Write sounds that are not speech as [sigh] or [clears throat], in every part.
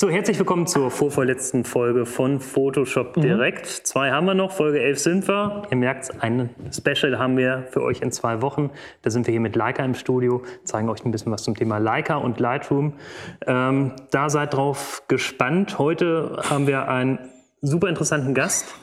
So, herzlich willkommen zur vorvorletzten Folge von Photoshop mhm. Direkt. Zwei haben wir noch, Folge 11 sind wir. Ihr merkt, ein Special haben wir für euch in zwei Wochen. Da sind wir hier mit Leica im Studio, zeigen euch ein bisschen was zum Thema Leica und Lightroom. Ähm, da seid drauf gespannt. Heute haben wir einen super interessanten Gast.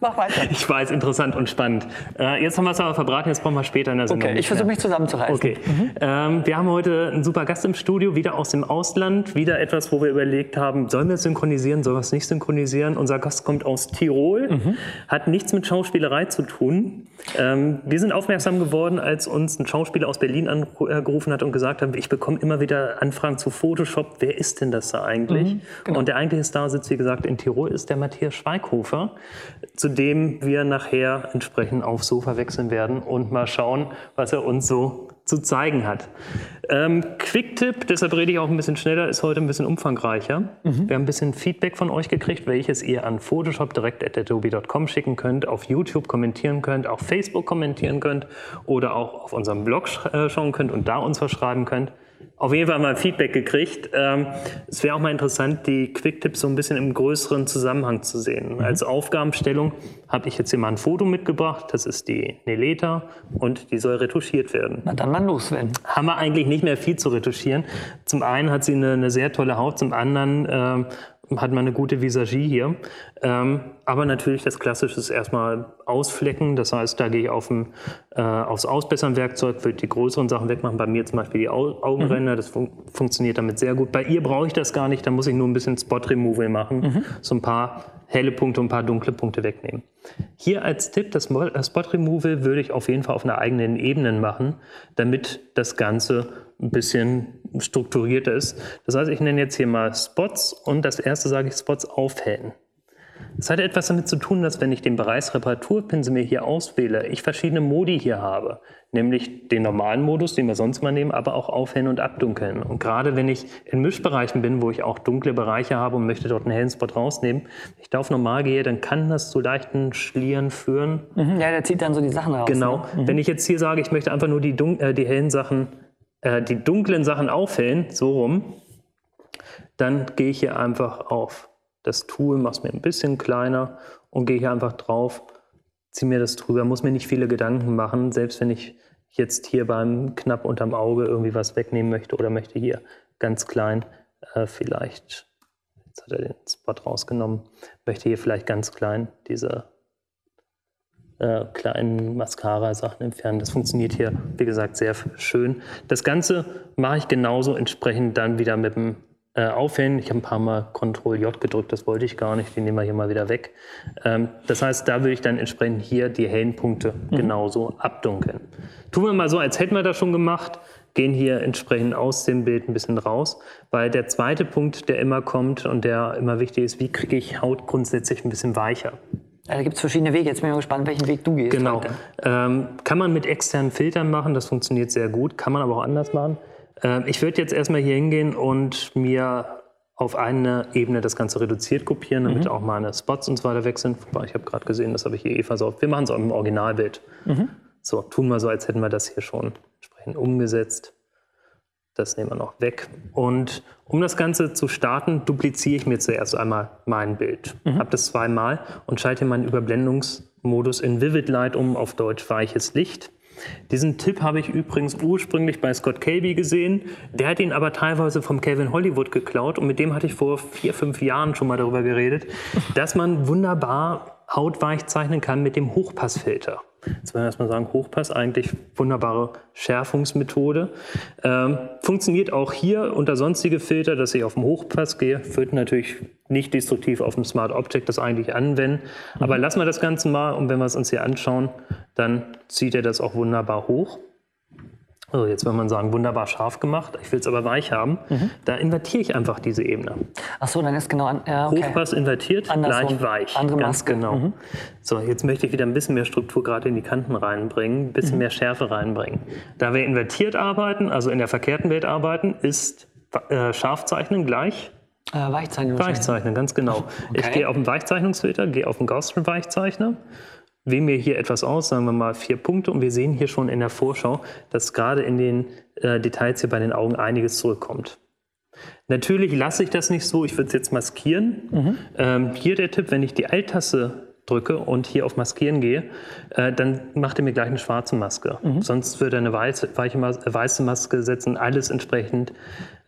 Mach weiter. Ich weiß, interessant und spannend. Äh, jetzt haben wir es aber verbraten, jetzt kommen wir später in der Sendung. Okay, ich versuche mich zusammenzureißen. Okay. Mhm. Ähm, wir haben heute einen super Gast im Studio, wieder aus dem Ausland. Wieder etwas, wo wir überlegt haben, sollen wir es synchronisieren, sollen wir es nicht synchronisieren? Unser Gast kommt aus Tirol, mhm. hat nichts mit Schauspielerei zu tun. Ähm, wir sind aufmerksam geworden, als uns ein Schauspieler aus Berlin angerufen hat und gesagt hat, ich bekomme immer wieder Anfragen zu Photoshop. Wer ist denn das da eigentlich? Mhm, genau. Und der eigentliche Star sitzt, wie gesagt, in Tirol, ist der Matthias Schweighofer. Zu zu dem wir nachher entsprechend aufs Sofa wechseln werden und mal schauen, was er uns so zu zeigen hat. Ähm, Quick-Tipp, deshalb rede ich auch ein bisschen schneller, ist heute ein bisschen umfangreicher. Mhm. Wir haben ein bisschen Feedback von euch gekriegt, welches ihr an Photoshop direkt at adobe.com schicken könnt, auf YouTube kommentieren könnt, auf Facebook kommentieren könnt oder auch auf unserem Blog äh, schauen könnt und da uns was schreiben könnt auf jeden Fall mal Feedback gekriegt. Ähm, es wäre auch mal interessant, die Quick-Tipps so ein bisschen im größeren Zusammenhang zu sehen. Mhm. Als Aufgabenstellung habe ich jetzt hier mal ein Foto mitgebracht. Das ist die Neleta und die soll retuschiert werden. Na dann mal los, Sven. Haben wir eigentlich nicht mehr viel zu retuschieren. Zum einen hat sie eine, eine sehr tolle Haut, zum anderen ähm, hat man eine gute Visagie hier. Ähm, aber natürlich das Klassische ist erstmal Ausflecken. Das heißt, da gehe ich auf ein, äh, aufs Ausbessern-Werkzeug, will die größeren Sachen wegmachen. Bei mir zum Beispiel die Au Augenränder, mhm. das fun funktioniert damit sehr gut. Bei ihr brauche ich das gar nicht, da muss ich nur ein bisschen Spot-Removal machen. Mhm. So ein paar helle Punkte und ein paar dunkle Punkte wegnehmen. Hier als Tipp, das Spot Removal würde ich auf jeden Fall auf einer eigenen Ebene machen, damit das Ganze ein bisschen strukturierter ist. Das heißt, ich nenne jetzt hier mal Spots und das erste sage ich Spots aufhellen. Das hat etwas damit zu tun, dass wenn ich den Bereich Reparaturpinsel mir hier auswähle, ich verschiedene Modi hier habe. Nämlich den normalen Modus, den wir sonst mal nehmen, aber auch aufhellen und abdunkeln. Und gerade wenn ich in Mischbereichen bin, wo ich auch dunkle Bereiche habe und möchte dort einen hellen Spot rausnehmen, wenn ich da auf normal gehe, dann kann das zu leichten Schlieren führen. Mhm, ja, der zieht dann so die Sachen raus. Genau. Ne? Mhm. Wenn ich jetzt hier sage, ich möchte einfach nur die, äh, die hellen Sachen äh, die dunklen Sachen aufhellen, so rum, dann gehe ich hier einfach auf das Tool, mache es mir ein bisschen kleiner und gehe hier einfach drauf, ziehe mir das drüber, muss mir nicht viele Gedanken machen, selbst wenn ich jetzt hier beim knapp unterm Auge irgendwie was wegnehmen möchte oder möchte hier ganz klein äh, vielleicht, jetzt hat er den Spot rausgenommen, möchte hier vielleicht ganz klein diese äh, kleinen Mascara-Sachen entfernen. Das funktioniert hier, wie gesagt, sehr schön. Das Ganze mache ich genauso entsprechend dann wieder mit dem äh, Aufhängen. Ich habe ein paar Mal Ctrl J gedrückt, das wollte ich gar nicht, die nehmen wir hier mal wieder weg. Ähm, das heißt, da würde ich dann entsprechend hier die hellen Punkte mhm. genauso abdunkeln. Tun wir mal so, als hätten wir das schon gemacht gehen hier entsprechend aus dem Bild ein bisschen raus, weil der zweite Punkt, der immer kommt und der immer wichtig ist, wie kriege ich Haut grundsätzlich ein bisschen weicher? Da gibt es verschiedene Wege. Jetzt bin ich mal gespannt, welchen Weg du gehst. Genau. Ähm, kann man mit externen Filtern machen, das funktioniert sehr gut. Kann man aber auch anders machen. Ähm, ich würde jetzt erstmal hier hingehen und mir auf eine Ebene das Ganze reduziert kopieren, damit mhm. auch meine Spots und so weiter weg sind. Ich habe gerade gesehen, das habe ich hier eh versorgt. Wir machen es auch im Originalbild. Mhm. So, tun wir so, als hätten wir das hier schon entsprechend umgesetzt. Das nehmen wir noch weg. Und um das Ganze zu starten, dupliziere ich mir zuerst einmal mein Bild. Mhm. Habe das zweimal und schalte meinen Überblendungsmodus in Vivid Light um, auf Deutsch weiches Licht. Diesen Tipp habe ich übrigens ursprünglich bei Scott Kelby gesehen. Der hat ihn aber teilweise vom Kevin Hollywood geklaut und mit dem hatte ich vor vier, fünf Jahren schon mal darüber geredet, dass man wunderbar hautweich zeichnen kann mit dem Hochpassfilter. Jetzt wollen wir erstmal sagen, Hochpass, eigentlich wunderbare Schärfungsmethode. Ähm, funktioniert auch hier unter sonstige Filter, dass ich auf dem Hochpass gehe. Wird natürlich nicht destruktiv auf dem Smart Object das eigentlich anwenden. Aber mhm. lassen wir das Ganze mal und wenn wir es uns hier anschauen, dann zieht er das auch wunderbar hoch. Also jetzt würde man sagen, wunderbar scharf gemacht, ich will es aber weich haben. Mhm. Da invertiere ich einfach diese Ebene. Ach so, dann ist genau an, ja, okay. Hochpass invertiert, Andersrum. gleich weich. Andere Ganz Maske. genau. Mhm. So, jetzt möchte ich wieder ein bisschen mehr Struktur gerade in die Kanten reinbringen, ein bisschen mhm. mehr Schärfe reinbringen. Da wir invertiert arbeiten, also in der verkehrten Welt arbeiten, ist äh, Scharfzeichnen gleich äh, Weichzeichnen. Weichzeichnen, ganz genau. Okay. Ich gehe auf den Weichzeichnungsfilter, gehe auf den Gaussian-Weichzeichner wählen wir hier etwas aus, sagen wir mal vier Punkte, und wir sehen hier schon in der Vorschau, dass gerade in den äh, Details hier bei den Augen einiges zurückkommt. Natürlich lasse ich das nicht so, ich würde es jetzt maskieren. Ähm, hier der Tipp, wenn ich die Alt-Taste drücke und hier auf Maskieren gehe, äh, dann macht er mir gleich eine schwarze Maske. Sonst würde er eine weiße, Mas äh, weiße Maske setzen, alles entsprechend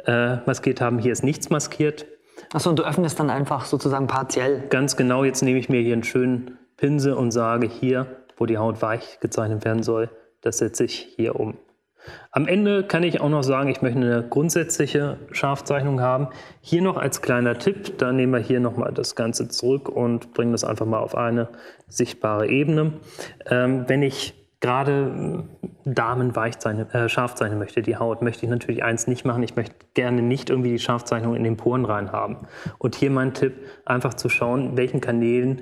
äh, maskiert haben. Hier ist nichts maskiert. Achso, und du öffnest dann einfach sozusagen partiell. Ganz genau, jetzt nehme ich mir hier einen schönen Pinsel und sage hier, wo die Haut weich gezeichnet werden soll, das setze ich hier um. Am Ende kann ich auch noch sagen, ich möchte eine grundsätzliche Scharfzeichnung haben. Hier noch als kleiner Tipp, da nehmen wir hier nochmal das Ganze zurück und bringen das einfach mal auf eine sichtbare Ebene. Ähm, wenn ich gerade Damen weich zeichnen, äh, scharf zeichnen möchte, die Haut, möchte ich natürlich eins nicht machen. Ich möchte gerne nicht irgendwie die Scharfzeichnung in den Poren rein haben. Und hier mein Tipp, einfach zu schauen, welchen Kanälen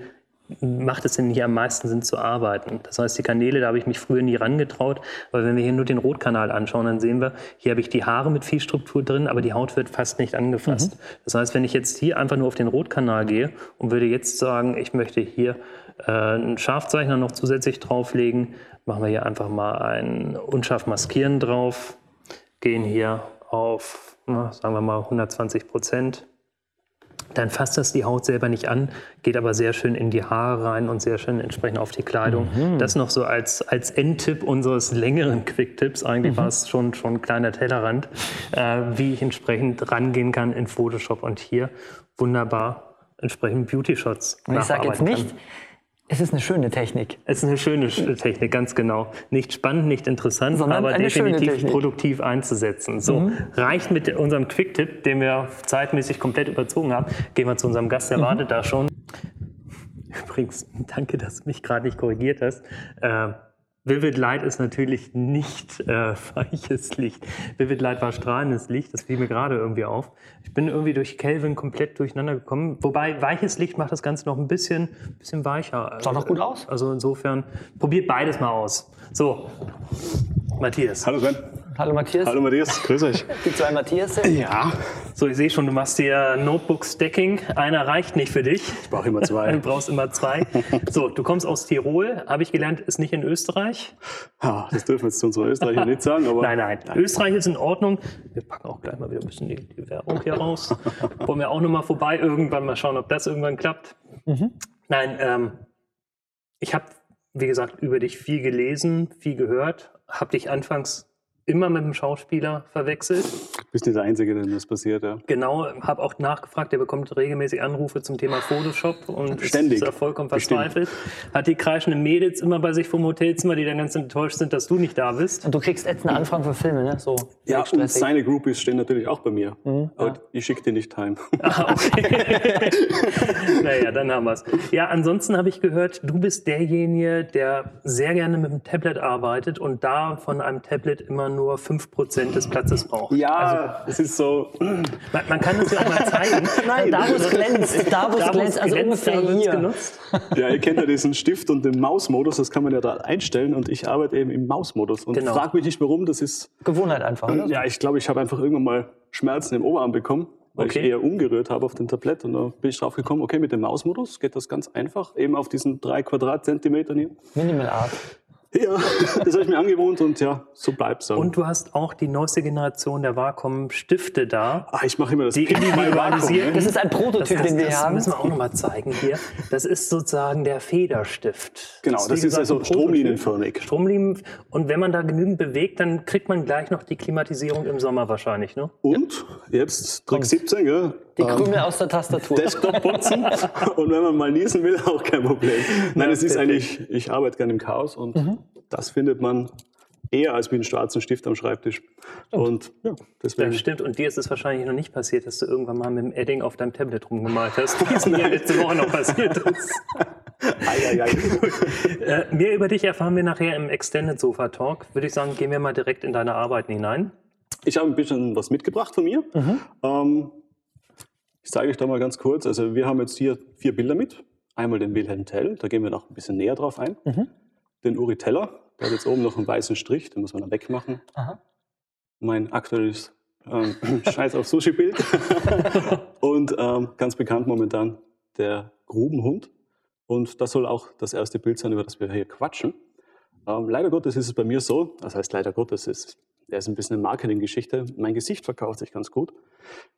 macht es denn hier am meisten Sinn zu arbeiten? Das heißt, die Kanäle, da habe ich mich früher nie rangetraut, weil wenn wir hier nur den Rotkanal anschauen, dann sehen wir, hier habe ich die Haare mit viel Struktur drin, aber die Haut wird fast nicht angefasst. Das heißt, wenn ich jetzt hier einfach nur auf den Rotkanal gehe und würde jetzt sagen, ich möchte hier äh, einen Scharfzeichner noch zusätzlich drauflegen, machen wir hier einfach mal ein unscharf maskieren drauf, gehen hier auf, na, sagen wir mal 120 Prozent dann fasst das die Haut selber nicht an, geht aber sehr schön in die Haare rein und sehr schön entsprechend auf die Kleidung. Das noch so als, als Endtipp unseres längeren Quicktipps. Eigentlich war es schon, schon ein kleiner Tellerrand, äh, wie ich entsprechend rangehen kann in Photoshop und hier wunderbar entsprechend Beauty-Shots Und ich sage jetzt nicht, kann. Es ist eine schöne Technik. Es ist eine schöne Sch- Technik, ganz genau. Nicht spannend, nicht interessant, Sondern aber definitiv. Mhm. produktiv einzusetzen. So, reicht mit unserem Quick-Tipp, den wir zeitmäßig komplett überzogen haben. Gehen wir zu unserem Gast, der Mhm. wartet da schon. Übrigens, danke, dass du mich gerade nicht korrigiert hast. Äh, Vivid Light ist natürlich nicht äh, [laughs] weiches Licht. Vivid Light war strahlendes Licht, das fiel mir gerade irgendwie auf. Ich bin irgendwie durch Kelvin komplett durcheinander gekommen. Wobei weiches Licht macht das Ganze noch ein bisschen, bisschen weicher. Sah doch gut aus. Also insofern, probiert beides mal aus. So, Matthias. Hallo Sven. Hallo Matthias. Hallo Matthias, grüß euch. [laughs] Die zwei Matthias. Ja, So, ich sehe schon, du machst hier Notebook-Stacking. Einer reicht nicht für dich. ich brauche immer [laughs] Du zwei. brauchst immer zwei. So, du kommst aus Tirol, habe ich gelernt, ist nicht in Österreich. Ha, das dürfen wir jetzt zu unseren Österreichern nicht sagen, aber Nein, nein. Österreich ist in Ordnung. Wir packen auch gleich mal wieder ein bisschen die, die Werbung hier raus. [laughs] Wollen wir auch nochmal vorbei irgendwann mal schauen, ob das irgendwann klappt. Nein, ähm, ich habe, wie gesagt, über dich viel gelesen, viel gehört. Habe dich anfangs immer mit dem Schauspieler verwechselt. du bist nicht der Einzige, dem das passiert. Ja. Genau, habe auch nachgefragt, der bekommt regelmäßig Anrufe zum Thema Photoshop und Ständig. ist da vollkommen Bestimmt. verzweifelt. Hat die kreischenden Mädels immer bei sich vom Hotelzimmer, die dann ganz enttäuscht sind, dass du nicht da bist. Und du kriegst ätzende Anfragen für Filme, ne? So. Ja, und seine Groupies stehen natürlich auch bei mir. Aber ich schicke die nicht heim. [laughs] Ah, okay. [laughs] naja, dann haben wir es. Ja, ansonsten habe ich gehört, du bist derjenige, der sehr gerne mit dem Tablet arbeitet und da von einem Tablet immer nur 5% des Platzes braucht. Ja, es ist so. Man, man kann das ja auch mal zeigen. [laughs] Nein, Da, wo es glänzt, [laughs] da, wo es glänzt, es also glänzt, ungefähr hier. genutzt. Ja, ihr kennt ja diesen Stift und den Mausmodus, das kann man ja da einstellen und ich arbeite eben im Mausmodus. Und Genau. frag mich nicht warum, das ist. Gewohnheit einfach, ne? Ja, ich glaube, ich habe einfach irgendwann mal Schmerzen im Oberarm bekommen, weil Okay. ich eher umgerührt habe auf dem Tablett. Und da bin ich drauf gekommen, okay, mit dem Mausmodus geht das ganz einfach, eben auf diesen drei Quadratzentimetern hier. Minimal Art. Ja, [laughs] das habe ich mir angewohnt und ja, so bleibt's dann. Und du hast auch die neueste Generation der Wacom-Stifte da. ah, ich mache immer das Die Wacom, individualisierten. Das ist ein Prototyp, Das, das, den wir das haben. müssen wir auch nochmal zeigen hier. Das ist sozusagen der Federstift. Genau, wie das ist also stromlinienförmig. Stromlinien. Und wenn man da genügend bewegt, dann kriegt man gleich noch die Klimatisierung im Sommer wahrscheinlich. Ne? Und jetzt Trick 17, gell? Die Ähm, Krümel aus der Tastatur. Desktop putzen und wenn man mal niesen will, auch kein Problem. Nein, es ist eigentlich, ich arbeite gerne im Chaos und Mhm. das findet man eher als mit einem schwarzen Stift am Schreibtisch. Und ja, deswegen. Das stimmt. Und dir ist es wahrscheinlich noch nicht passiert, dass du irgendwann mal mit dem Edding auf deinem Tablet rumgemalt hast, [laughs] wie es mir letzte Woche noch passiert ist. [laughs] Ei, ei, ei. Äh, mehr über dich erfahren wir nachher im Extended Sofa Talk. Würde ich sagen, gehen wir mal direkt in deine Arbeiten hinein. Ich habe ein bisschen was mitgebracht von mir. Ähm, ich zeige euch da mal ganz kurz. Also wir haben jetzt hier vier Bilder mit. Einmal den Wilhelm Tell, da gehen wir noch ein bisschen näher drauf ein. Den Uri Teller, der hat jetzt oben noch einen weißen Strich, den muss man dann wegmachen. Aha. Mein aktuelles ähm, [laughs] Scheiß auf Sushi-Bild. [laughs] Und ähm, ganz bekannt momentan der Grubenhund. Und das soll auch das erste Bild sein, über das wir hier quatschen. Ähm, leider Gottes ist es bei mir so, das heißt leider Gottes, es der ist ein bisschen eine Marketinggeschichte. Mein Gesicht verkauft sich ganz gut.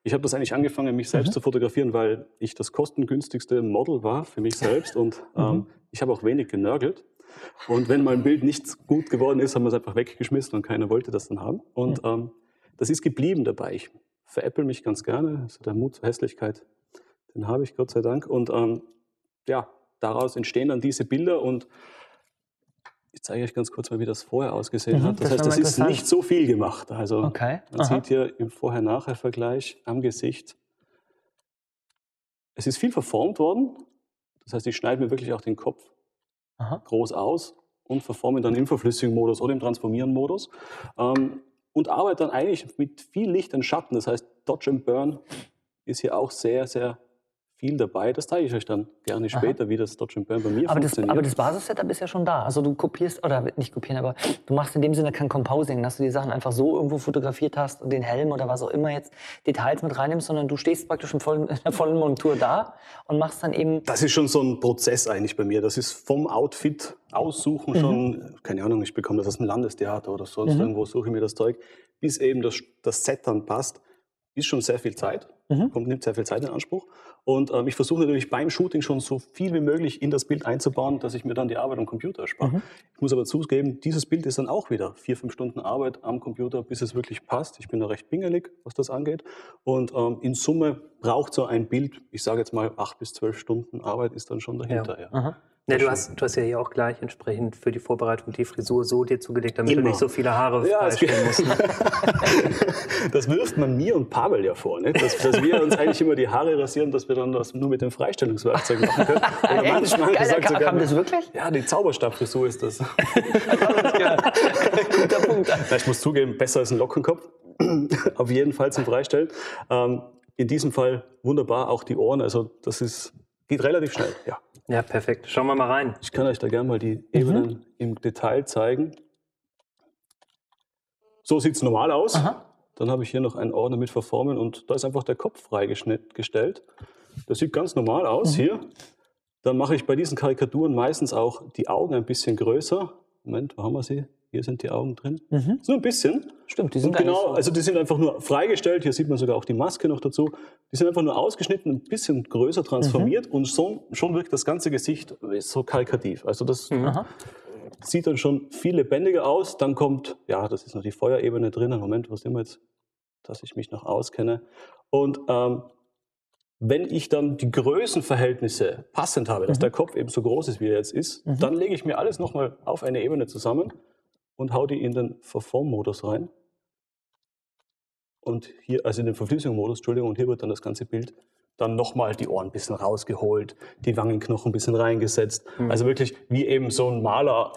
Ich habe das eigentlich angefangen, mich selbst zu fotografieren, weil ich das kostengünstigste Model war für mich selbst und ähm, ich habe auch wenig genörgelt. Und wenn mal ein Bild nicht gut geworden ist, haben wir es einfach weggeschmissen und keiner wollte das dann haben. Und ähm, das ist geblieben dabei. Ich veräpple mich ganz gerne. Also der Mut zur Hässlichkeit, den habe ich Gott sei Dank. Und ähm, ja, daraus entstehen dann diese Bilder und ich zeige euch ganz kurz mal, wie das vorher ausgesehen Mhm, hat. Das, das heißt, das ist nicht so viel gemacht. Also Okay. man Aha. sieht hier im Vorher-Nachher-Vergleich am Gesicht, es ist viel verformt worden. Das heißt, ich schneide mir wirklich auch den Kopf Aha. groß aus und verforme dann im verflüssigen Modus oder im transformieren Modus. Ähm, und arbeite dann eigentlich mit viel Licht und Schatten. Das heißt, Dodge and Burn ist hier auch sehr, sehr viel dabei. Das zeige ich euch dann gerne später, wie das Dodge Burn bei mir Aber das, funktioniert. aber das Basis-Setup ist ja schon da. Also du kopierst, oder nicht kopieren, aber du machst in dem Sinne kein Composing, dass du die Sachen einfach so irgendwo fotografiert hast und den Helm oder was auch immer jetzt Details mit reinnimmst, sondern du stehst praktisch im vollen, [laughs] in der vollen Montur da und machst dann eben. Das ist schon so ein Prozess eigentlich bei mir. Das ist vom Outfit aussuchen schon, keine Ahnung, ich bekomme das aus dem Landestheater oder sonst irgendwo, suche ich mir das Zeug, bis eben das, das Set dann passt, ist schon sehr viel Zeit, kommt, nimmt sehr viel Zeit in Anspruch. Und ähm, ich versuche natürlich beim Shooting schon so viel wie möglich in das Bild einzubauen, dass ich mir dann die Arbeit am Computer erspare. Ich muss aber zugeben, dieses Bild ist dann auch wieder vier, fünf Stunden Arbeit am Computer, bis es wirklich passt. Ich bin da recht pingelig, was das angeht. Und ähm, in Summe braucht so ein Bild, ich sage jetzt mal acht bis zwölf Stunden Arbeit ist dann schon dahinter. Ja. Aha. Ne, du, hast, du hast ja hier auch gleich entsprechend für die Vorbereitung die Frisur so dir zugelegt, damit Immer. du nicht so viele Haare Ja, freistellen musst. ne? [laughs] Das wirft man mir und Pavel ja vor, ne? dass, dass wir uns eigentlich immer die Haare rasieren, dass wir dann das nur mit dem Freistellungswerkzeug machen können. [laughs] Oder Echt? manchmal Geil, gesagt sogar, kam das wirklich? Ja, die Zauberstabfrisur ist das. [laughs] Guter Punkt. Ja, ich muss zugeben, besser als ein Lockenkopf. [clears throat] Auf jeden Fall zum Freistellen. Ähm, in diesem Fall wunderbar auch die Ohren. Also das ist, geht relativ schnell. Ja. Ja, perfekt. Schauen wir mal rein. Ich kann euch da gerne mal die Ebenen im Detail zeigen. So sieht es normal aus. Aha. Dann habe ich hier noch einen Ordner mit Verformen und da ist einfach der Kopf freigestellt. Das sieht ganz normal aus hier. Dann mache ich bei diesen Karikaturen meistens auch die Augen ein bisschen größer. Moment, wo haben wir sie? Hier sind die Augen drin. So ein bisschen. Stimmt, die sind Und genau, so- also die sind einfach nur freigestellt. Hier sieht man sogar auch die Maske noch dazu. Die sind einfach nur ausgeschnitten, ein bisschen größer transformiert und so, schon wirkt das ganze Gesicht so karikativ. Also das Aha. sieht dann schon viel lebendiger aus. Dann kommt, ja, das ist noch die Feuerebene drin. Moment, was sind wir jetzt? Dass ich mich noch auskenne. Und ähm, wenn ich dann die Größenverhältnisse passend habe, dass der Kopf eben so groß ist, wie er jetzt ist, dann lege ich mir alles nochmal auf eine Ebene zusammen und hau die in den Verform-Modus rein. Und hier, also in den Verflüssigungsmodus, Entschuldigung, und hier wird dann das ganze Bild dann nochmal die Ohren ein bisschen rausgeholt, die Wangenknochen ein bisschen reingesetzt. Also wirklich wie eben so ein Maler,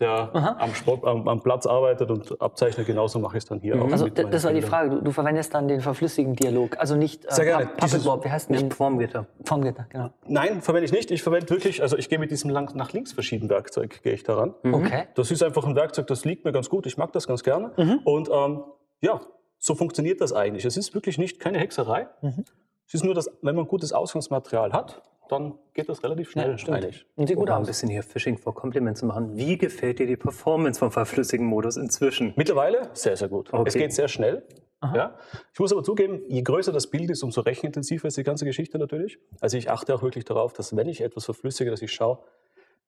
der am, Sport, am, am Platz arbeitet und abzeichnet, genauso mache ich es dann hier auch. Also das war die. Frage. Du, du verwendest dann den verflüssigen Dialog. Also nicht äh, Sehr gerne. Wie heißt denn Formgitter. Formgitter, genau. Nein, verwende ich nicht. Ich verwende wirklich, also ich gehe mit diesem lang, nach links verschiedenen Werkzeug, gehe ich daran. Okay. Das ist einfach ein Werkzeug, das liegt mir ganz gut. Ich mag das ganz gerne. Und ähm, ja, so funktioniert das eigentlich. Es ist wirklich nicht keine Hexerei. Es ist nur, dass wenn man gutes Ausgangsmaterial hat, dann geht das relativ schnell. Ja, stimmt. eigentlich. Und sieht Um gut mal ein bisschen hier Fishing for Compliment zu machen. Wie gefällt dir die Performance vom verflüssigen Modus inzwischen? Mittlerweile sehr, sehr gut. Okay. Es geht sehr schnell. Ja. Ich muss aber zugeben, je größer das Bild ist, umso rechenintensiver ist die ganze Geschichte natürlich. Also ich achte auch wirklich darauf, dass wenn ich etwas verflüssige, dass ich schaue,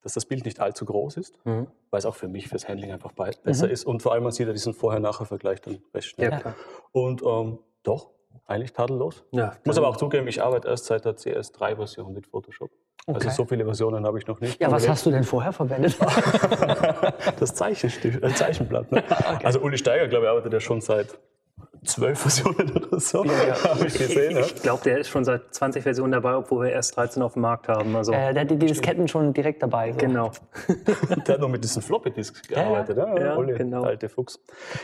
dass das Bild nicht allzu groß ist, Mhm. weil es auch für mich, fürs Handling einfach bei- besser ist. Und vor allem man sieht ja diesen Vorher-Nachher-Vergleich dann recht schnell. Ja, klar. Und ähm, doch, eigentlich tadellos. Ja, Ich muss aber auch zugeben, ich arbeite erst seit der CS3-Version mit Photoshop. Okay. Also so viele Versionen habe ich noch nicht. Ja, was hast du denn vorher verwendet? [laughs] das Zeichenstift, äh, Zeichenblatt. Ne? [laughs] Also Uli Steiger, glaube ich, arbeitet ja schon seit zwölf [laughs] Versionen oder so. Habe ich gesehen. Ja. Ich glaube, der ist schon seit 20 Versionen dabei, obwohl wir erst 13 auf dem Markt haben. Also, äh, der hat die die Disketten schon direkt dabei. So. genau. Der hat noch mit diesen Floppy-Disks gearbeitet. Ja, Ja, Uli, genau. der alte Fuchs.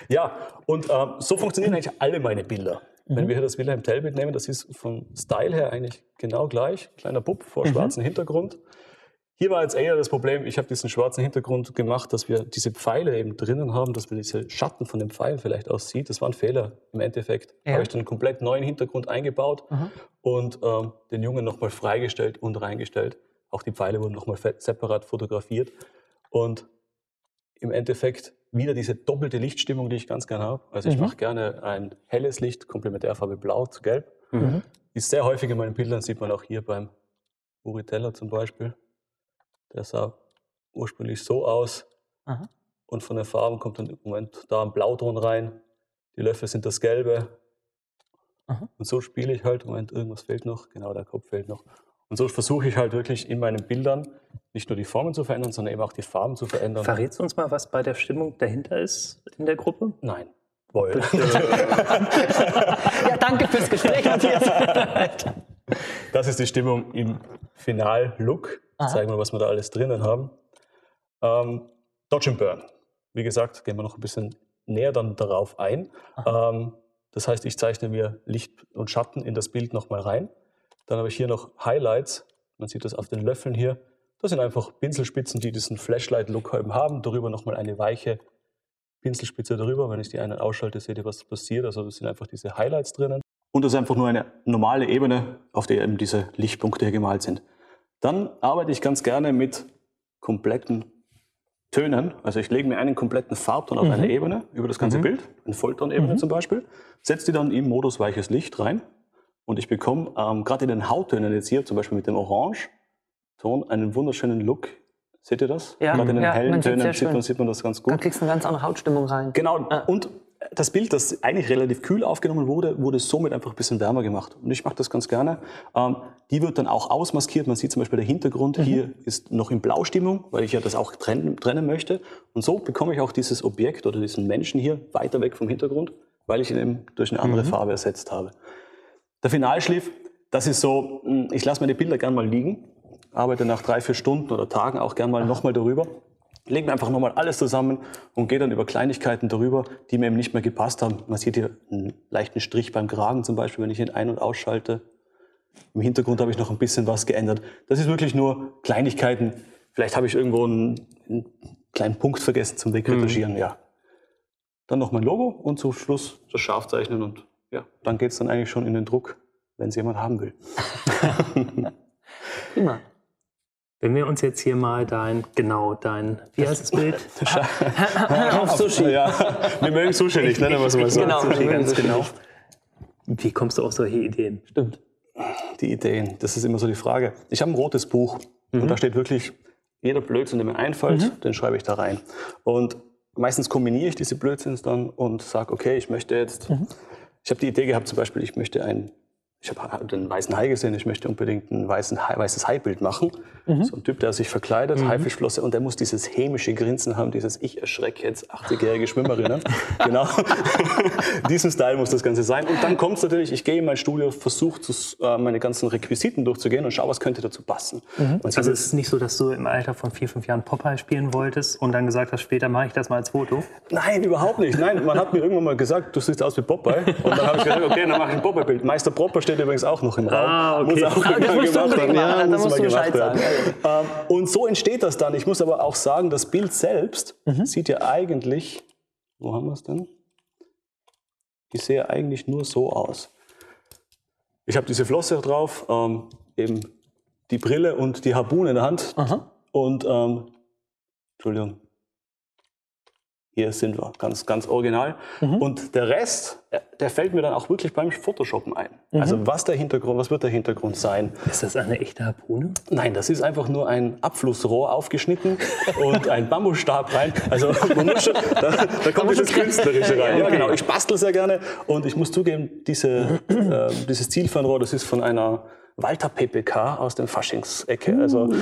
Ja, und ähm, so funktionieren eigentlich alle meine Bilder. Wenn wir hier das Wilhelm Tell-Bild nehmen, das ist vom Style her eigentlich genau gleich. Kleiner Bub vor schwarzem Hintergrund. Hier war jetzt eher das Problem, ich habe diesen schwarzen Hintergrund gemacht, dass wir diese Pfeile eben drinnen haben, dass man diese Schatten von den Pfeilen vielleicht aussieht. Das war ein Fehler im Endeffekt. Ja. Habe ich dann einen komplett neuen Hintergrund eingebaut und ähm, den Jungen nochmal freigestellt und reingestellt. Auch die Pfeile wurden nochmal separat fotografiert. Und im Endeffekt wieder diese doppelte Lichtstimmung, die ich ganz gerne habe. Also ich Mhm. mache gerne ein helles Licht, Komplementärfarbe blau zu gelb. Mhm. Ist sehr häufig in meinen Bildern, sieht man auch hier beim Uri Teller zum Beispiel. Der sah ursprünglich so aus Aha. und von den Farben kommt dann im Moment da ein Blauton rein. Die Löffel sind das Gelbe. Aha. Und so spiele ich halt. Moment, irgendwas fehlt noch. Genau, der Kopf fehlt noch. Und so versuche ich halt wirklich in meinen Bildern nicht nur die Formen zu verändern, sondern eben auch die Farben zu verändern. Verrätst du uns mal, was bei der Stimmung dahinter ist in der Gruppe? Nein. Woll. [laughs] Ja, danke fürs Gespräch, Matthias. [laughs] Das ist die Stimmung im Final-Look. Zeigen wir, was wir da alles drinnen haben. Ähm, Dodge and Burn. Wie gesagt, gehen wir noch ein bisschen näher dann darauf ein. Ähm, das heißt, ich zeichne mir Licht und Schatten in das Bild nochmal rein. Dann habe ich hier noch Highlights. Man sieht das auf den Löffeln hier. Das sind einfach Pinselspitzen, die diesen Flashlight-Look eben haben. Darüber nochmal eine weiche Pinselspitze darüber. Wenn ich die einen ausschalte, seht ihr, was passiert. Also das sind einfach diese Highlights drinnen. Und das ist einfach nur eine normale Ebene, auf der eben diese Lichtpunkte hier gemalt sind. Dann arbeite ich ganz gerne mit kompletten Tönen. Also ich lege mir einen kompletten Farbton auf eine Ebene über das ganze Bild, eine Volltonebene zum Beispiel, setze die dann im Modus weiches Licht rein und ich bekomme ähm, gerade in den Hauttönen jetzt hier, zum Beispiel mit dem Orange-Ton, einen wunderschönen Look. Seht ihr das? Ja, gerade in den ja, hellen man Tönen sieht man, sieht man das ganz Da gut. kriegst du eine ganz andere Hautstimmung rein. Genau. Und das Bild, das eigentlich relativ kühl aufgenommen wurde, wurde somit einfach ein bisschen wärmer gemacht. Und ich mache das ganz gerne. Ähm, die wird dann auch ausmaskiert. Man sieht zum Beispiel, der Hintergrund hier ist noch in Blaustimmung, weil ich ja das auch trennen, trennen möchte. Und so bekomme ich auch dieses Objekt oder diesen Menschen hier weiter weg vom Hintergrund, weil ich ihn eben durch eine andere Farbe ersetzt habe. Der Finalschliff, das ist so, mh, ich lasse meine Bilder gern mal liegen, arbeite nach drei, vier Stunden oder Tagen auch gern mal nochmal darüber, lege mir einfach nochmal alles zusammen und gehe dann über Kleinigkeiten darüber, die mir eben nicht mehr gepasst haben. Man sieht hier einen leichten Strich beim Kragen zum Beispiel, wenn ich ihn ein- und ausschalte. Im Hintergrund habe ich noch ein bisschen was geändert. Das ist wirklich nur Kleinigkeiten. Vielleicht habe ich irgendwo einen, einen kleinen Punkt vergessen zum Wegretuschieren, ja. Dann noch mein Logo und zum Schluss das Scharfzeichnen und ja, dann geht es dann eigentlich schon in den Druck, wenn es jemand haben will. [laughs] Prima. Wenn wir uns jetzt hier mal dein, genau, dein, wie heißt das Bild? [laughs] [laughs] Auf Sushi. Ja, wir mögen Sushi nicht, nennen wir es mal so. Genau, Sushi, ganz genau. Wie kommst du auf solche Ideen? Stimmt. Die Ideen, das ist immer so die Frage. Ich habe ein rotes Buch und da steht wirklich jeder Blödsinn, der mir einfällt, den schreibe ich da rein. Und meistens kombiniere ich diese Blödsinns dann und sage, okay, ich möchte jetzt, ich habe die Idee gehabt, zum Beispiel, ich möchte ein, ich habe den weißen Hai gesehen, ich möchte unbedingt ein Hai, weißes Hai-Bild machen. So ein Typ, der sich verkleidet, Haifischflosse und der muss dieses hämische Grinsen haben, dieses Ich erschrecke jetzt 80-jährige Schwimmerinnen. [laughs] genau. [laughs] Diesen Style muss das Ganze sein. Und dann kommt es natürlich, ich gehe in mein Studio, versuche äh, meine ganzen Requisiten durchzugehen und schaue, was könnte dazu passen. Und Also dieses- es ist nicht so, dass du im Alter von vier, fünf Jahren Popeye spielen wolltest und dann gesagt hast, später mache ich das mal als Foto. Nein, überhaupt nicht. Nein, man hat mir irgendwann mal gesagt, du siehst aus wie Popeye. Und dann habe ich gesagt, okay, dann mache ich ein Popeye-Bild. Meister Popper steht übrigens auch noch im Raum. Ah, okay. Muss auch Ah, das musst gemacht werden. da muss musst du gemacht Bescheid werden. Ähm, Und so entsteht das dann. Ich muss aber auch sagen, das Bild selbst Mhm. sieht ja eigentlich, wo haben wir es denn? Ich sehe eigentlich nur so aus. Ich habe diese Flosse drauf, ähm, eben die Brille und die Harpune in der Hand. Aha. Und, ähm, Entschuldigung, hier sind wir, ganz, ganz original. Und der Rest, äh, der fällt mir dann auch wirklich beim Photoshoppen ein. Also was der Hintergrund, was wird der Hintergrund sein? Ist das eine echte Harpune? Nein, das ist einfach nur ein Abflussrohr aufgeschnitten [laughs] und ein Bambusstab rein. Also man muss schon, da, da kommt dieses Künstlerische rein. Ja, genau. Ich bastel sehr gerne und ich muss zugeben, diese, äh, dieses Zielfernrohr, das ist von einer Walter PPK aus dem Faschingsecke. Also [laughs]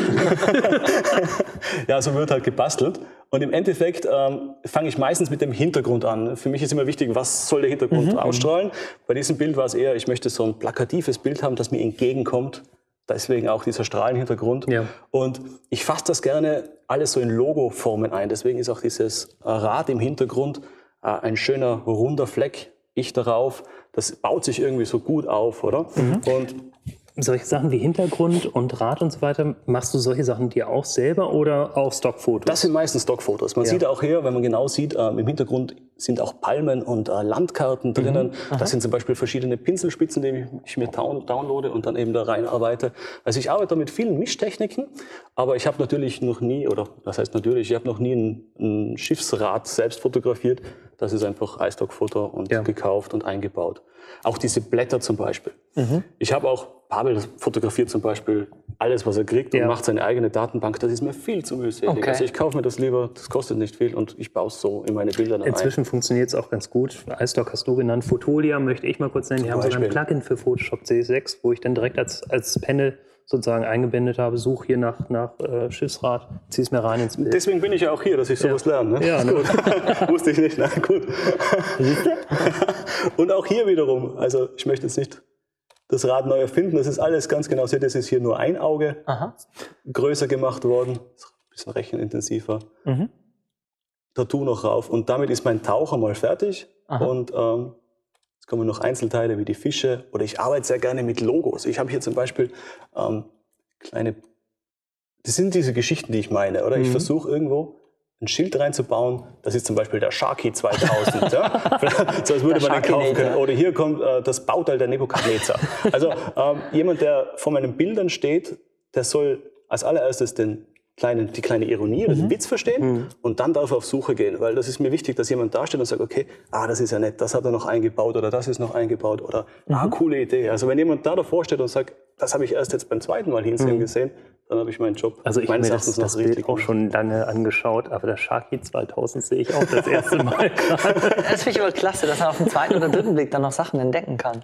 ja, so wird halt gebastelt. Und im Endeffekt ähm, fange ich meistens mit dem Hintergrund an. Für mich ist immer wichtig, was soll der Hintergrund ausstrahlen. Bei diesem Bild war es eher, ich möchte so ein plakatives Bild haben, das mir entgegenkommt. Deswegen auch dieser Strahlenhintergrund. Ja. Und ich fasse das gerne alles so in Logoformen ein. Deswegen ist auch dieses Rad im Hintergrund äh, ein schöner runder Fleck. Ich darauf. Das baut sich irgendwie so gut auf, oder? Und solche Sachen wie Hintergrund und Rad und so weiter, machst du solche Sachen dir auch selber oder auch Stockfotos? Das sind meistens Stockfotos. Man Ja. sieht auch hier, wenn man genau sieht, ähm, im Hintergrund sind auch Palmen und äh, Landkarten drinnen. Das sind zum Beispiel verschiedene Pinselspitzen, die ich mir down downloade und dann eben da reinarbeite. Also ich arbeite mit vielen Mischtechniken, aber ich habe natürlich noch nie, oder das heißt natürlich, ich habe noch nie ein, ein Schiffsrad selbst fotografiert. Das ist einfach iStock-Foto und Ja. gekauft und eingebaut. Auch diese Blätter zum Beispiel. Ich habe auch, Pavel fotografiert zum Beispiel alles, was er kriegt und Ja. macht seine eigene Datenbank. Das ist mir viel zu mühselig. Okay. Also ich kaufe mir das lieber, das kostet nicht viel und ich baue es so in meine Bilder dann ein. Inzwischen funktioniert es auch ganz gut. iStock hast du genannt. Fotolia möchte ich mal kurz nennen. Die haben sogar ein. Plugin für Photoshop C6, wo ich dann direkt als, als Panel sozusagen eingeblendet habe, suche hier nach, nach äh, Schiffsrad, zieh es mir rein ins Bild. Deswegen bin ich ja auch hier, dass ich sowas lerne. Ne? Ja, ne? gut. [laughs] Wusste ich nicht. Na gut. [laughs] Und auch hier wiederum, also ich möchte jetzt nicht das Rad neu erfinden, das ist alles ganz genau so. Das ist hier nur ein Auge Aha. größer gemacht worden, ein bisschen rechenintensiver. Mhm. Tattoo noch rauf und damit ist mein Taucher mal fertig. Und ähm, jetzt kommen noch Einzelteile wie die Fische oder ich arbeite sehr gerne mit Logos. Ich habe hier zum Beispiel ähm, kleine, das sind diese Geschichten, die ich meine, oder? Ich versuche irgendwo ein Schild reinzubauen, das ist zum Beispiel der Sharky 2000, ja? [laughs] so als würde Der man den kaufen können. Oder hier kommt äh, das Bauteil der Nebukadnezar. Also ähm, jemand, der vor meinen Bildern steht, der soll als allererstes den kleinen, die kleine Ironie oder den Witz verstehen und dann darf er auf Suche gehen, weil das ist mir wichtig, dass jemand da steht und sagt, okay, ah, das ist ja nett, das hat er noch eingebaut oder das ist noch eingebaut oder ah, coole Idee. Also wenn jemand da davor steht und sagt, das habe ich erst jetzt beim zweiten Mal hinsehen gesehen, dann habe ich meinen Job Also ich habe mir das, das Bild auch schon lange angeschaut, aber der Sharky 2000 sehe ich auch das erste Mal. [laughs] Das finde ich aber klasse, dass man auf dem zweiten oder dritten Blick dann noch Sachen entdecken kann.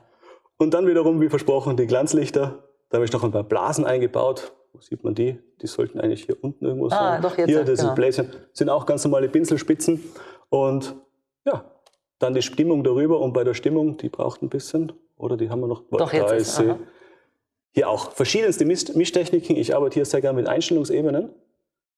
Und dann wiederum, wie versprochen, die Glanzlichter. Da habe ich noch ein paar Blasen eingebaut. Wo sieht man die? Die sollten eigentlich hier unten irgendwo Ah, sein. doch, jetzt, Hier, das genau. Bläschen. Sind auch ganz normale Pinselspitzen. Und ja, dann die Stimmung darüber. Und bei der Stimmung, die braucht ein bisschen. Oder die haben wir noch. Doch, jetzt da ist- ist sie. aha. Hier auch verschiedenste Misch- Mischtechniken. Ich arbeite hier sehr gerne mit Einstellungsebenen.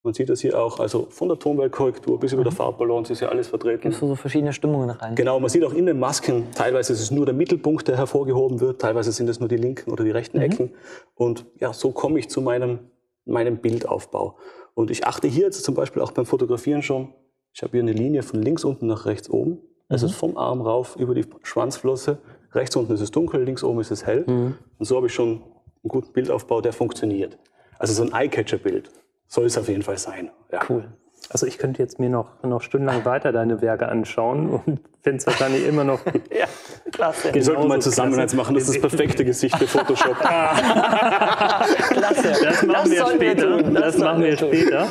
Man sieht das hier auch, also von der Tonweltkorrektur bis über Mhm. der Farbbalance ist ja alles vertreten. Gibst du so verschiedene Stimmungen rein. Genau, man sieht auch in den Masken, teilweise ist es nur der Mittelpunkt, der hervorgehoben wird, teilweise sind es nur die linken oder die rechten Ecken. Und ja, so komme ich zu meinem, meinem Bildaufbau. Und ich achte hier jetzt zum Beispiel auch beim Fotografieren schon, ich habe hier eine Linie von links unten nach rechts oben. Also vom Arm rauf über die Schwanzflosse. Rechts unten ist es dunkel, links oben ist es hell. Und so habe ich schon einen guten Bildaufbau, der funktioniert. Also so ein Eye-Catcher-Bild soll es auf jeden Fall sein. Ja. Cool. Also ich könnte jetzt mir noch, noch stundenlang weiter deine Werke anschauen [laughs] und finde es wahrscheinlich immer noch [laughs] Ja, klasse. Wir sollten mal zusammen eins machen, das ist das perfekte Gesicht für Photoshop. [laughs] klasse. Das machen wir sollen später. tun. Das, sollen machen wir später.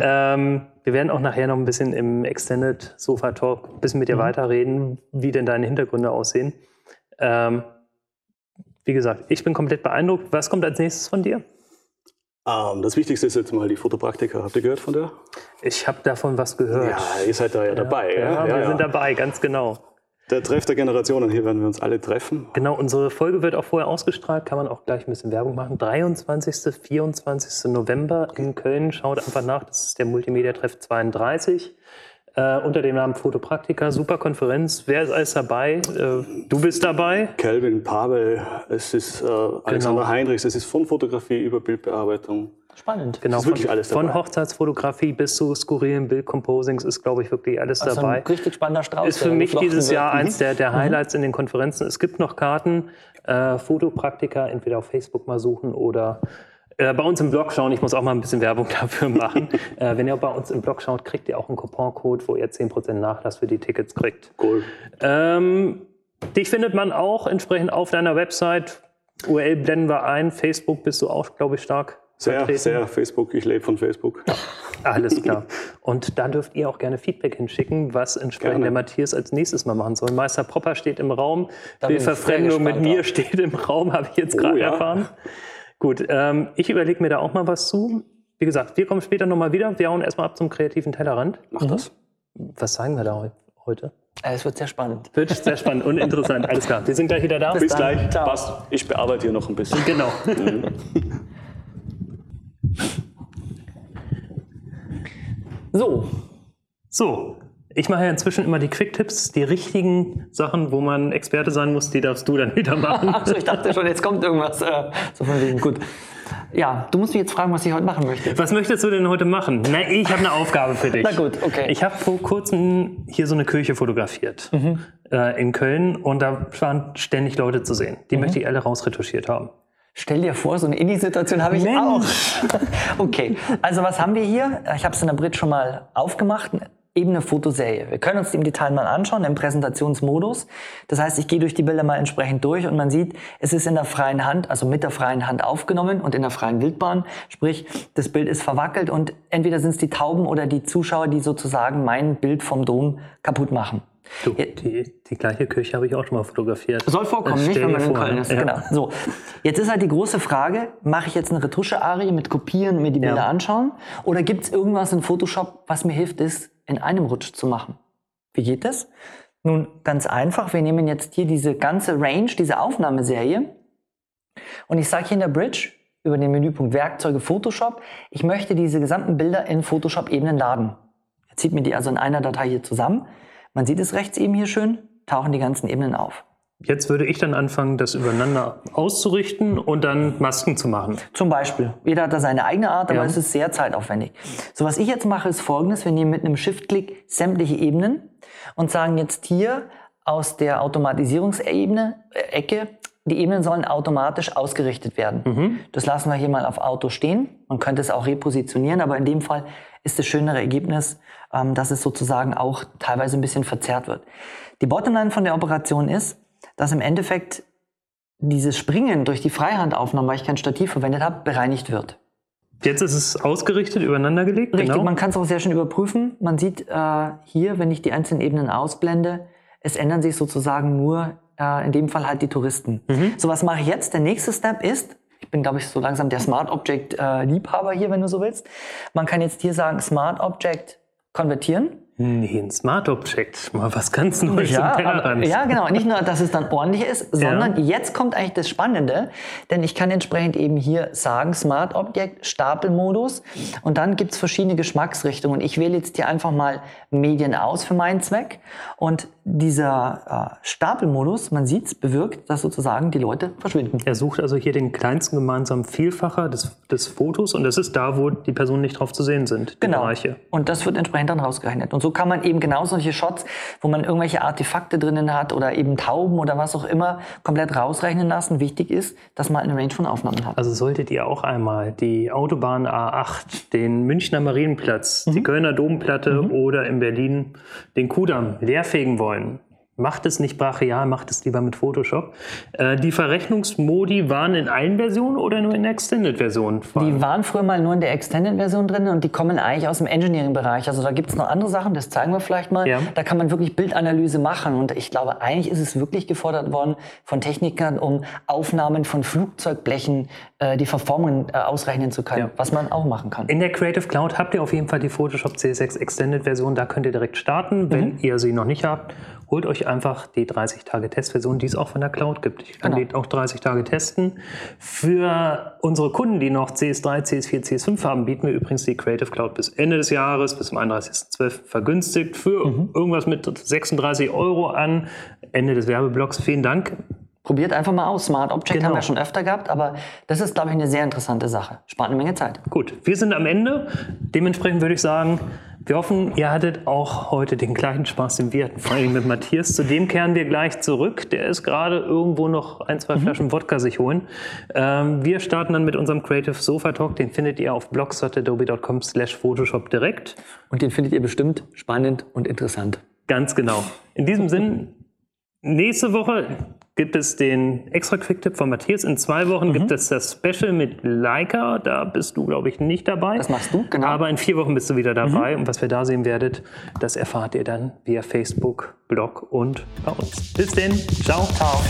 ähm, wir werden auch nachher noch ein bisschen im Extended Sofa Talk ein bisschen mit Mhm. dir weiterreden, wie denn deine Hintergründe aussehen. Ähm, wie gesagt, ich bin komplett beeindruckt. Was kommt als nächstes von dir? Ähm, das Wichtigste ist jetzt mal die Fotopraktika. Habt ihr gehört von der? Ich habe davon was gehört. Ja, ihr seid da ja, dabei. Ja, Ja, wir ja, sind ja. dabei, ganz genau. Der Treff der Generationen, hier werden wir uns alle treffen. Genau, unsere Folge wird auch vorher ausgestrahlt, kann man auch gleich ein bisschen Werbung machen. 23., 24. November in Köln. Schaut einfach nach, das ist der Multimedia-Treff 32. Äh, unter dem Namen Fotopraktika, super Konferenz. Wer ist alles dabei? Äh, du bist dabei. Kelvin, Pavel, es ist äh, Alexander Genau. Heinrichs, es ist von Fotografie über Bildbearbeitung. Spannend. Genau, ist wirklich von, alles von dabei. Hochzeitsfotografie bis zu skurrilen Bildcomposings ist, glaube ich, wirklich alles Das ist dabei. ein richtig spannender Strauß. ist für mich dieses wird. Jahr eins der, der Highlights in den Konferenzen. Es gibt noch Karten, äh, Fotopraktika, entweder auf Facebook mal suchen oder äh, bei uns im Blog schauen. Ich muss auch mal ein bisschen Werbung [laughs] dafür machen. äh, wenn ihr bei uns im Blog schaut, kriegt ihr auch einen Couponcode, wo ihr 10% Nachlass für die Tickets kriegt. Cool. Ähm, dich findet man auch entsprechend auf deiner Website. URL blenden wir ein. Facebook bist du auch, glaube ich, stark Sehr, vertreten. sehr Facebook. Ich lebe von Facebook. Alles klar. Und da dürft ihr auch gerne Feedback hinschicken, was entsprechend Gerne. der Matthias als nächstes mal machen soll. Meister Popper steht im Raum. Da Bildverfremdung mit mir drauf. steht im Raum, [laughs] habe ich jetzt Oh, gerade ja. erfahren. Gut, ähm, ich überlege mir da auch mal was zu. Wie gesagt, wir kommen später nochmal wieder. Wir hauen erstmal ab zum kreativen Tellerrand. Mach das. Was sagen wir da heu- heute? Äh, Es wird sehr spannend. Wird sehr spannend und interessant. Alles klar. Wir sind gleich wieder da. Bis Bis gleich. Ciao. Passt. Ich bearbeite hier noch ein bisschen. Genau. [laughs] So, So, Ich mache ja inzwischen immer die Quick-Tipps, die richtigen Sachen, wo man Experte sein muss, die darfst du dann wieder machen. [laughs] Achso, ich dachte schon, jetzt kommt irgendwas. Äh, so von wegen, gut. Ja, du musst mich jetzt fragen, was ich heute machen möchte. Was möchtest du denn heute machen? Na, ich habe eine Aufgabe für dich. Na gut, okay. Ich habe vor kurzem hier so eine Kirche fotografiert äh, in Köln und da waren ständig Leute zu sehen. Die möchte ich alle rausretuschiert haben. Stell dir vor, so eine Indie-Situation habe ich Mensch. auch. [laughs] okay, also was haben wir hier? Ich habe es in der Brit schon mal aufgemacht. Eben eine Fotoserie. Wir können uns die im Detail mal anschauen im Präsentationsmodus. Das heißt, ich gehe durch die Bilder mal entsprechend durch und man sieht, es ist in der freien Hand, also mit der freien Hand aufgenommen und in der freien Wildbahn. Sprich, das Bild ist verwackelt und entweder sind es die Tauben oder die Zuschauer, die sozusagen mein Bild vom Dom kaputt machen. Du, die, die gleiche Kirche habe ich auch schon mal fotografiert. Soll vorkommen, Das nicht, wenn man in Köln ist. Ja. Genau. So. Jetzt ist halt die große Frage, mache ich jetzt eine Retusche-Arie mit Kopieren mir die Ja. Bilder anschauen? Oder gibt es irgendwas in Photoshop, was mir hilft, es in einem Rutsch zu machen? Wie geht das? Nun, ganz einfach. Wir nehmen jetzt hier diese ganze Range, diese Aufnahmeserie. Und ich sage hier in der Bridge über den Menüpunkt Werkzeuge Photoshop, ich möchte diese gesamten Bilder in Photoshop-Ebenen laden. Er zieht mir die also in einer Datei hier zusammen. Man sieht es rechts eben hier schön, tauchen die ganzen Ebenen auf. Jetzt würde ich dann anfangen, das übereinander auszurichten und dann Masken zu machen. Zum Beispiel. Jeder hat da seine eigene Art, aber Ja. es ist sehr zeitaufwendig. So, was ich jetzt mache, ist folgendes. Wir nehmen mit einem Shift-Klick sämtliche Ebenen und sagen jetzt hier aus der Automatisierungsebene, äh, Ecke, die Ebenen sollen automatisch ausgerichtet werden. Das lassen wir hier mal auf Auto stehen. Man könnte es auch repositionieren, aber in dem Fall ist das schönere Ergebnis, ähm, dass es sozusagen auch teilweise ein bisschen verzerrt wird. Die Bottomline von der Operation ist, dass im Endeffekt dieses Springen durch die Freihandaufnahme, weil ich kein Stativ verwendet habe, bereinigt wird. Jetzt ist es ausgerichtet, übereinander gelegt. Richtig, genau. man kann es auch sehr schön überprüfen. Man sieht äh, hier, wenn ich die einzelnen Ebenen ausblende, es ändern sich sozusagen nur äh, in dem Fall halt die Touristen. Mhm. So, was mache ich jetzt? Der nächste Step ist, ich bin, glaube ich, so langsam der Smart Object äh, Liebhaber hier, wenn du so willst. Man kann jetzt hier sagen, Smart Object konvertieren. Nee, ein Smart Object. Mal was ganz Neues Ja, im aber, Tellerrand. ja, genau. Nicht nur, dass es dann ordentlich ist, sondern jetzt kommt eigentlich das Spannende, denn ich kann entsprechend eben hier sagen, Smart Object, Stapelmodus und dann gibt's verschiedene Geschmacksrichtungen. Ich wähle jetzt hier einfach mal Medien aus für meinen Zweck und dieser äh, Stapelmodus, man sieht's, bewirkt, dass sozusagen die Leute verschwinden. Er sucht also hier den kleinsten gemeinsamen Vielfacher des, des Fotos und das ist da, wo die Personen nicht drauf zu sehen sind. Die Genau. Bereiche. Und das wird entsprechend dann rausgerechnet. Und so kann man eben genau solche Shots, wo man irgendwelche Artefakte drinnen hat oder eben Tauben oder was auch immer, komplett rausrechnen lassen. Wichtig ist, dass man eine Range von Aufnahmen hat. Also solltet ihr auch einmal die Autobahn A8, den Münchner Marienplatz, Mhm. die Kölner Domplatte oder in Berlin den Kudamm leerfegen wollen, macht es nicht brachial, macht es lieber mit Photoshop. Äh, die Verrechnungsmodi waren in allen Versionen oder nur in der Extended-Version? Die waren früher mal nur in der Extended-Version drin und die kommen eigentlich aus dem Engineering-Bereich. Also da gibt's noch andere Sachen, das zeigen wir vielleicht mal. Ja. Da kann man wirklich Bildanalyse machen und ich glaube, eigentlich ist es wirklich gefordert worden von Technikern, um Aufnahmen von Flugzeugblechen, äh, die Verformungen äh, ausrechnen zu können, Ja. was man auch machen kann. In der Creative Cloud habt ihr auf jeden Fall die Photoshop CS6 Extended Version. Da könnt ihr direkt starten. Wenn ihr sie noch nicht habt, holt euch einfach die 30 Tage Testversion, die es auch von der Cloud gibt. Ich kann Genau. die auch 30 Tage testen. Für unsere Kunden, die noch CS3, CS4, CS5 haben, bieten wir übrigens die Creative Cloud bis Ende des Jahres, bis zum 31.12. vergünstigt für irgendwas mit 36 Euro an. Ende des Werbeblocks. Vielen Dank. Probiert einfach mal aus. Smart Object Genau. haben wir schon öfter gehabt, aber das ist, glaube ich, eine sehr interessante Sache. Spart eine Menge Zeit. Gut, wir sind am Ende. Dementsprechend würde ich sagen, wir hoffen, ihr hattet auch heute den gleichen Spaß, den wir hatten, vor allem mit Matthias. Zu dem kehren wir gleich zurück. Der ist gerade irgendwo noch ein, zwei Flaschen Wodka sich holen. Ähm, wir starten dann mit unserem Creative Sofa Talk. Den findet ihr auf blogs.adobe.com slash Photoshop direkt. Und den findet ihr bestimmt spannend und interessant. Ganz genau. In diesem Sinn, nächste Woche gibt es den extra Quick-Tipp von Matthias. In zwei Wochen gibt es das Special mit Leica. Da bist du, glaube ich, nicht dabei. Das machst du, genau. Aber in vier Wochen bist du wieder dabei. Und was wir da sehen werdet, das erfahrt ihr dann via Facebook, Blog und bei uns. Bis denn. Ciao. Ciao.